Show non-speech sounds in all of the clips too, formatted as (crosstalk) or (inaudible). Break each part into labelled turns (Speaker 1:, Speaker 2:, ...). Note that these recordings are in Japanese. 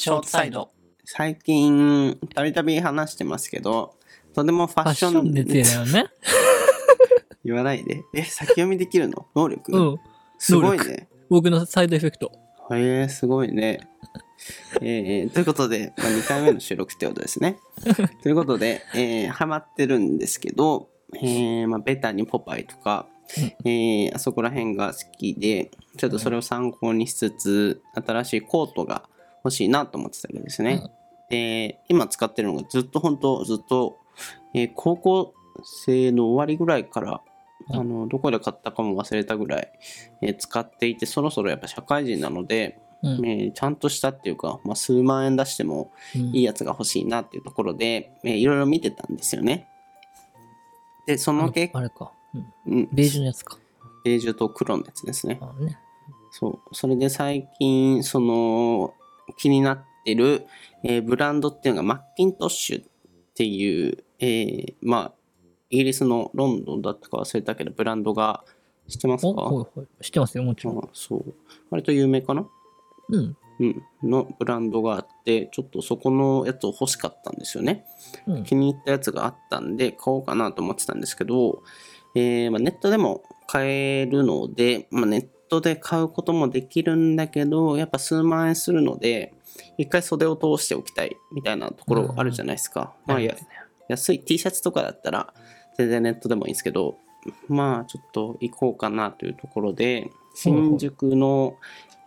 Speaker 1: ショートサイド。
Speaker 2: 最近、たびたび話してますけど、とてもファッション
Speaker 1: 熱だよね。(laughs)
Speaker 2: 言わないで。え、先読みできるの？能力、
Speaker 1: うん。
Speaker 2: すごい
Speaker 1: 能
Speaker 2: ね。
Speaker 1: 僕のサイドエフェクト。
Speaker 2: へえすごいね。えーということで、まあ、2回目の収録ってことですね。(laughs) ということで、えーハマってるんですけど、えーまあ、ベタにポパイとか、えーあそこら辺が好きで、ちょっとそれを参考にしつつ、新しいコートが欲しいなと思ってたわけですね。で、今使ってるのがずっと本当ずっと、えー高校生の終わりぐらいから、あのどこで買ったかも忘れたぐらい、えー使っていてそろそろやっぱ社会人なので、
Speaker 1: うん。
Speaker 2: えーちゃんとしたっていうか、まあ、数万円出しても
Speaker 1: うん
Speaker 2: いいやつが欲しいなっていうところで、えーいろいろ見てたんですよね。でその結
Speaker 1: あれか。うん
Speaker 2: うん、
Speaker 1: ベージュのやつか。
Speaker 2: ベージュと黒のやつですね。
Speaker 1: あね。
Speaker 2: そうそれで最近その気になってる、えーブランドっていうのがマッキントッシュっていう、えーまあイギリスのロンドンだったか忘れたけどブランドが知ってます
Speaker 1: お、
Speaker 2: か
Speaker 1: ほいほい。知ってますよ、もちろん。
Speaker 2: あそう割と有名かな？
Speaker 1: うん。
Speaker 2: うん、のブランドがあってちょっとそこのやつを欲しかったんですよね
Speaker 1: うん。
Speaker 2: 気に入ったやつがあったんで買おうかなと思ってたんですけど、えーまあ、ネットでも買えるので、まあ、ネットで買うこともできるんだけどやっぱ数万円するので一回袖を通しておきたいみたいなところあるじゃないですか、まあや安い T シャツとかだったら全然ネットでもいいんですけどまあちょっと行こうかなというところで新宿の、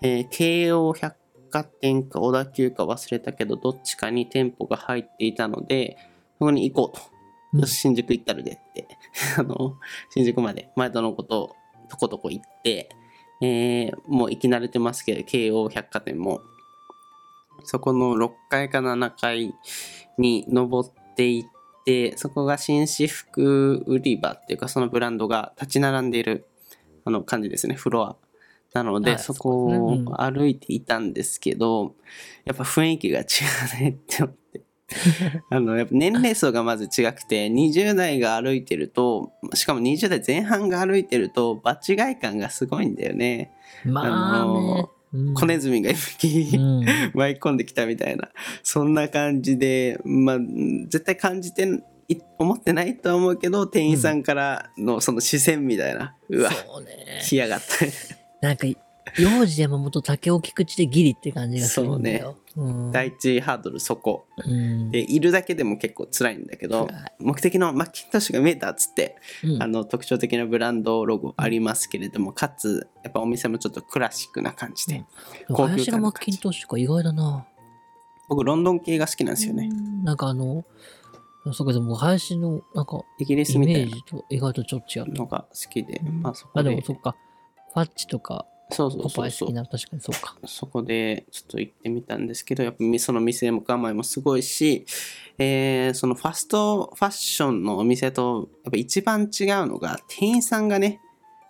Speaker 2: えー京王百貨店か小田急か忘れたけどどっちかに店舗が入っていたのでそこに行こうと。
Speaker 1: うん。
Speaker 2: よし新宿行ったるでって (laughs) あの新宿まで前田のこととことこ行って、えーもう行き慣れてますけど京王百貨店も。そこの6階か7階に登っていってそこが紳士服売り場っていうかそのブランドが立ち並んでいるあの感じですねフロア。なので
Speaker 1: あ
Speaker 2: そこを歩いていたんですけど、やっぱ雰囲気が違うねって思って (laughs) あのやっぱ年齢層がまず違くて20代が歩いてるとしかも20代前半が歩いてると場違い感がすごいんだよね。
Speaker 1: まあね。うん
Speaker 2: 小ネズミが一匹、
Speaker 1: うん。(laughs)
Speaker 2: 舞い込んできたみたいなそんな感じでまあ絶対感じてい思ってないとは思うけど店員さんからのその視線みたいな、うわ
Speaker 1: そうね。
Speaker 2: 来やがった (laughs)
Speaker 1: なんか、幼児山本竹尾菊池でギリって感じがするんだよ。うん。
Speaker 2: 第一ハードルそこ。
Speaker 1: うん。
Speaker 2: でいるだけでも結構辛いんだけど目的のマッキントッシュが見えたっつって
Speaker 1: うん。
Speaker 2: あの特徴的なブランドロゴありますけれどもかつやっぱお店もちょっとクラシックな感じで、高級感
Speaker 1: 林のマッキントッシュか意外だな。
Speaker 2: 僕ロンドン系が好きなんですよね、
Speaker 1: うん。なんかあの、そこでも林のなんか
Speaker 2: イギリスみたいな。
Speaker 1: ジと意外とちょっと違う。
Speaker 2: のが好きで、
Speaker 1: うん。
Speaker 2: まあそこ
Speaker 1: あ、で
Speaker 2: で
Speaker 1: もそっか。ファッチとか
Speaker 2: そうそう
Speaker 1: ポ
Speaker 2: そうそう。
Speaker 1: パイ好きな、確かにそうか。
Speaker 2: そこでちょっと行ってみたんですけどやっぱみその店も構えもすごいし、えーそのファストファッションのお店とやっぱ一番違うのが店員さんがね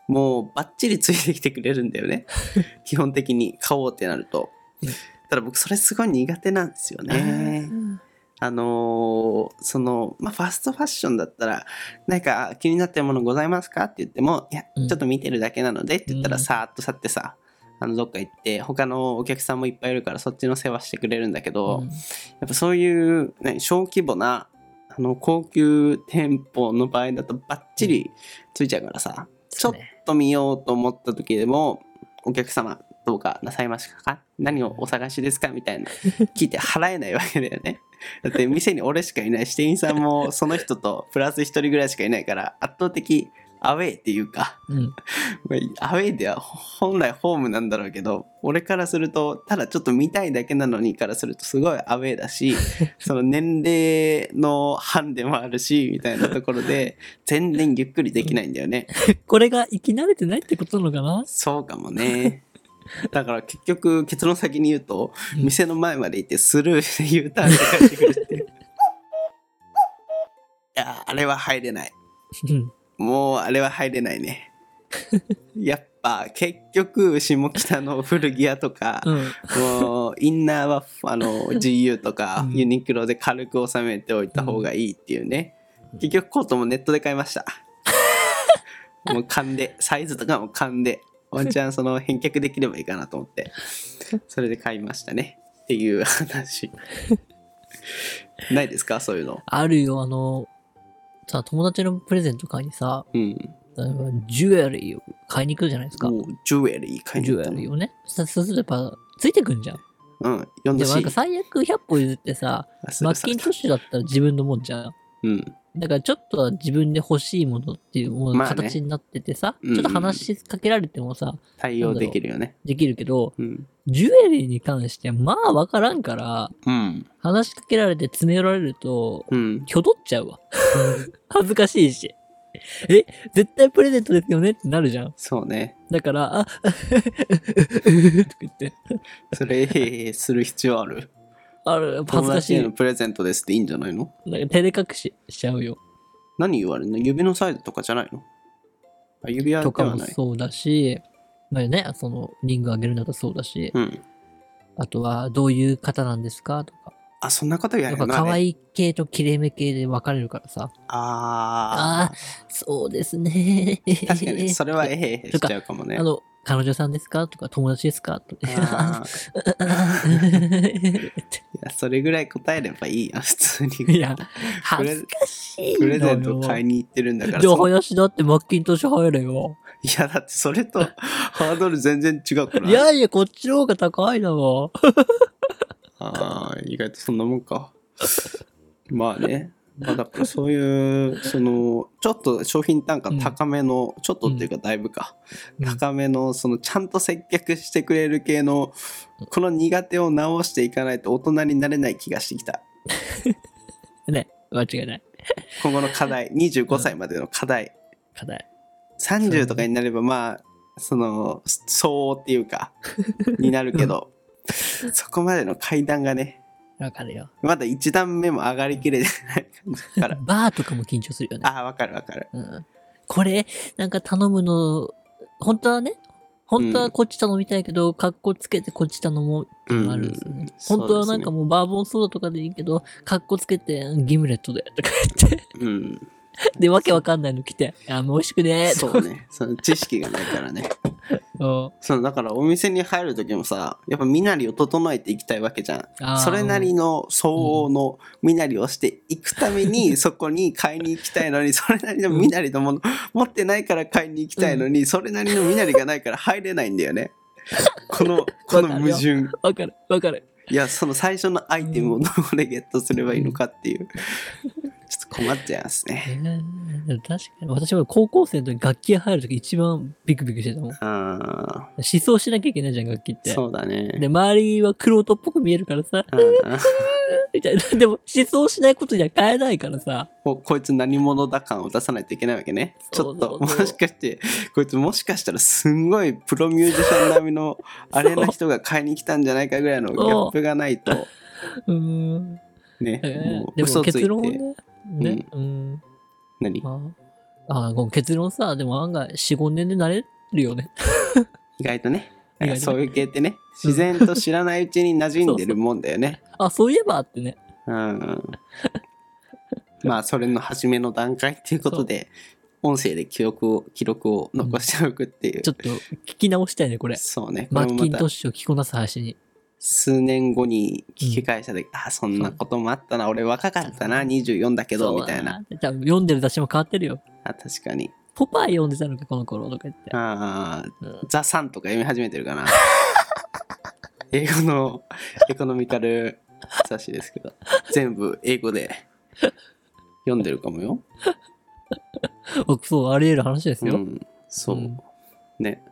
Speaker 2: もうバッチリついてきてくれるんだよね。(laughs) 基本的に買おうってなると。
Speaker 1: うん。
Speaker 2: ただ僕それすごい苦手なんですよねあのーその、まあ、ファストファッションだったら、なんか気になってるものございますかって言っても、いや、
Speaker 1: うん。
Speaker 2: ちょっと見てるだけなのでって言ったら、
Speaker 1: うん。
Speaker 2: さーっと去ってさ、あの、どっか行って、他のお客さんもいっぱいいるから、そっちの世話してくれるんだけど、
Speaker 1: うん。
Speaker 2: やっぱそういう、ね、小規模な、あの、高級店舗の場合だと、バッチリついちゃうからさ、ちょっと見ようと思った時でも、お客様、どうかなさいましたか？何をお探しですか？みたいな聞いて払えないわけだよね。(laughs) だって店に俺しかいないし、店員さんもその人とプラス一人ぐらいしかいないから、圧倒的アウェイっていうか、
Speaker 1: うん。(laughs)
Speaker 2: まあアウェイでは本来ホームなんだろうけど、俺からすると、ただちょっと見たいだけなのにからするとすごいアウェイだし、(laughs) その年齢のハンデもあるし、みたいなところで、全然ゆっくりできないんだよね。
Speaker 1: これが生き慣れてないってことなのかな？
Speaker 2: そうかもね。だから結局結論先に言うと、
Speaker 1: うん
Speaker 2: 店の前まで行ってスルーで U ターンで帰ってくるっていう。(laughs) いや、あれは入れない。
Speaker 1: うん。
Speaker 2: もうあれは入れないね。(laughs) やっぱ結局下北の古着屋とか、
Speaker 1: うん。
Speaker 2: もうインナーはあの GU とか
Speaker 1: うん
Speaker 2: ユニクロで軽く収めておいた方がいいっていうね。結局コートもネットで買いました。(laughs) もう勘で、サイズとかも勘で、ワンチャンその返却できればいいかなと思って、それで買いましたね。っっていう話。(laughs) ないですか？そういうの。
Speaker 1: あるよ、あの、さ、友達のプレゼント買いにさ、
Speaker 2: うん。
Speaker 1: ジュエリーを買いに行くじゃないですか。
Speaker 2: ジュエリー買いに
Speaker 1: ジュ
Speaker 2: 行ったの
Speaker 1: エリーをね。そそうするとやっぱ、ついてくんじゃん。
Speaker 2: うん。読んだし
Speaker 1: でもなんか。最悪100歩譲ってさ、マッキントッシュだったら自分のもんじゃん。
Speaker 2: うん。
Speaker 1: だからちょっとは自分で欲しいものっていうもの形になっててさ、
Speaker 2: うん
Speaker 1: ちょっと話しかけられてもさ、
Speaker 2: 対応できるよね。
Speaker 1: できるけど、
Speaker 2: うん。
Speaker 1: ジュエリーに関してはまあわからんから、
Speaker 2: うん。
Speaker 1: 話しかけられて詰め寄られると、
Speaker 2: うん。
Speaker 1: きょどっちゃうわ。(laughs) 恥ずかしいし。え、絶対プレゼントですよねってなるじゃん。
Speaker 2: そうね。
Speaker 1: だから、あ、とか言って。
Speaker 2: それ、(laughs) する必要ある？
Speaker 1: ある、恥ず
Speaker 2: 友
Speaker 1: かしい。
Speaker 2: のプレゼントですっていいんじゃないの？
Speaker 1: なんか照れ隠ししちゃうよ。
Speaker 2: 何言われるの？指のサイズとかじゃないの？あ指輪
Speaker 1: とか。もそうだし、まあね、その、リングあげるんだとそうだし、
Speaker 2: うん。
Speaker 1: あとは、どういう方なんですかとか。
Speaker 2: あ、そんなことや
Speaker 1: やっぱ可。愛い系ときれいめ系で分かれるからさ。
Speaker 2: あ
Speaker 1: ああ、そうですね。
Speaker 2: あ。確かに、それはえへへしちゃうかもね
Speaker 1: あ。の、彼女さんですか？とか、友達ですか？とか。(laughs)
Speaker 2: いや、それぐらい答えればいいやん、普通に。
Speaker 1: いや、恥ずかしい。
Speaker 2: プレゼント買いに行ってるんだから
Speaker 1: じゃあ、林だってマッキントッシュ入れよ。
Speaker 2: いや、だってそれとハードル全然違うから。
Speaker 1: いやいや、こっちの方が高いだわ。
Speaker 2: ああ、意外とそんなもんか。まあね。まあだからそういう、その、ちょっと商品単価高めの、ちょっとっていうかだいぶか、
Speaker 1: うん
Speaker 2: 高めの、そのちゃんと接客してくれる系の、この苦手を直していかないと大人になれない気がしてきた。(laughs)
Speaker 1: ね、間違いない。
Speaker 2: 今後の課題、25歳までの課題。
Speaker 1: 課題。
Speaker 2: 30とかになればまあ、その、相応っていうか、になるけど、そこまでの階段がね、
Speaker 1: わかるよ。
Speaker 2: まだ一段目も上がりきれてない感じだから。(laughs)
Speaker 1: バーとかも緊張するよね。
Speaker 2: ああ、わかるわかる。
Speaker 1: うん、これ、なんか頼むの、本当はね、本当はこっち頼みたいけど、格好つけてこっち頼もうっていうのがあるんですよね。
Speaker 2: うん
Speaker 1: 本当はなんかもうバーボンソーダとかでいいけど、格好つけてギムレットでとか言って、
Speaker 2: うん。(laughs)
Speaker 1: で、わけわかんないの来て、あ、もう美味しくねー。
Speaker 2: そうね。その知識がないからね。
Speaker 1: うん
Speaker 2: そのだからお店に入る時もさ、やっぱ身なりを整えていきたいわけじゃん。それなりの相応の身なりをしていくために、(laughs) そこに買いに行きたいのに、それなりの身なりのもの、持ってないから買いに行きたいのに、それなりの身なりがないから入れないんだよね。(laughs) この、この矛盾。
Speaker 1: わかる、わかる。
Speaker 2: いや、その最初のアイテムをどこでゲットすればいいのかっていう。困っちゃいます
Speaker 1: え
Speaker 2: ね。
Speaker 1: 確かに、私も高校生の時楽器屋入る時一番ビクビクしてたもん。
Speaker 2: あ
Speaker 1: 思想しなきゃいけないじゃん、楽器っ
Speaker 2: あ、
Speaker 1: て。
Speaker 2: そうだね。
Speaker 1: で、周りは玄人っぽく見えるからさ、
Speaker 2: うん
Speaker 1: みたいな。でも、思想しないことには変えないからさ。
Speaker 2: ここいつ何者だ感を出さないといけないわけね。ちょっと、もしかして、こいつもしかしたらすんごいプロミュージシャン並みの (laughs) あれな人が買いに来たんじゃないかぐらいのギャップがないと、(laughs)
Speaker 1: うーん。
Speaker 2: ね、
Speaker 1: え
Speaker 2: もう嘘ついて。
Speaker 1: 結論ね。ね。うん。
Speaker 2: 何？
Speaker 1: あああ、この結論さ、でも案外4、5年で慣れるよね。
Speaker 2: 意外とね。そういう系ってね、自然と知らないうちに馴染んでる (laughs) もんだよね。
Speaker 1: あ、そういえばってね。
Speaker 2: うん。まあ、それの初めの段階っていうことで、音声で記録を、記録を残しておくっていう。
Speaker 1: ちょっと聞き直したいね、これ。
Speaker 2: そうね。
Speaker 1: マッキントッシュを着こなす配信に。
Speaker 2: 数年後に聞き返したで、あ、そんなこともあったな。俺若かったな。24だけど、みたいな。
Speaker 1: 多分読んでる雑誌も変わってるよ。
Speaker 2: あ、確かに。
Speaker 1: ポパイ読んでたのか、この頃とか言って。
Speaker 2: ああ、
Speaker 1: うん
Speaker 2: ザ・サンとか読み始めてるかな。(laughs) 英語のエコノミカル雑誌ですけど、全部英語で読んでるかもよ。
Speaker 1: 僕、そう、あり得る話ですよ。
Speaker 2: うん、そう。
Speaker 1: うん
Speaker 2: ね。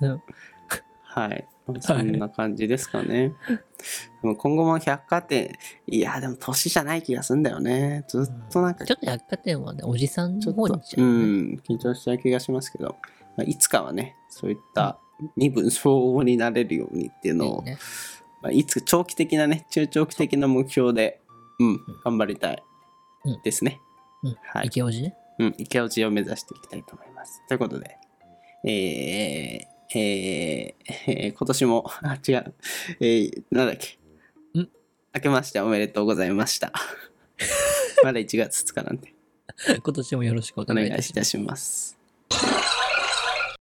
Speaker 1: うん (laughs)
Speaker 2: はい。そんな感じですかね。(laughs) でも今後も百貨店、いや、でも年じゃない気がするんだよね。ずっとなんか、
Speaker 1: ちょっと百貨店はね、おじさん
Speaker 2: ちょっと
Speaker 1: の方にちゃ
Speaker 2: う
Speaker 1: う、ね。
Speaker 2: ん、緊張しちゃう気がしますけど、まあ、いつかはね、そういった身分相応になれるようにっていうのを、
Speaker 1: いいね。
Speaker 2: まあ、いつ長期的なね、中長期的な目標で、うん、頑張りたい
Speaker 1: うん
Speaker 2: ですね。
Speaker 1: うん。
Speaker 2: はい
Speaker 1: 池おじね。
Speaker 2: うん、池落ちを目指していきたいと思います。ということで、えー、えーえー (laughs) 今年も、あ、違う、えー、なんだっけ。
Speaker 1: ん？
Speaker 2: 明けましておめでとうございました。(laughs) まだ1月2日なんで、
Speaker 1: 今年もよろしくお
Speaker 2: お
Speaker 1: 願い
Speaker 2: 願いいた。します。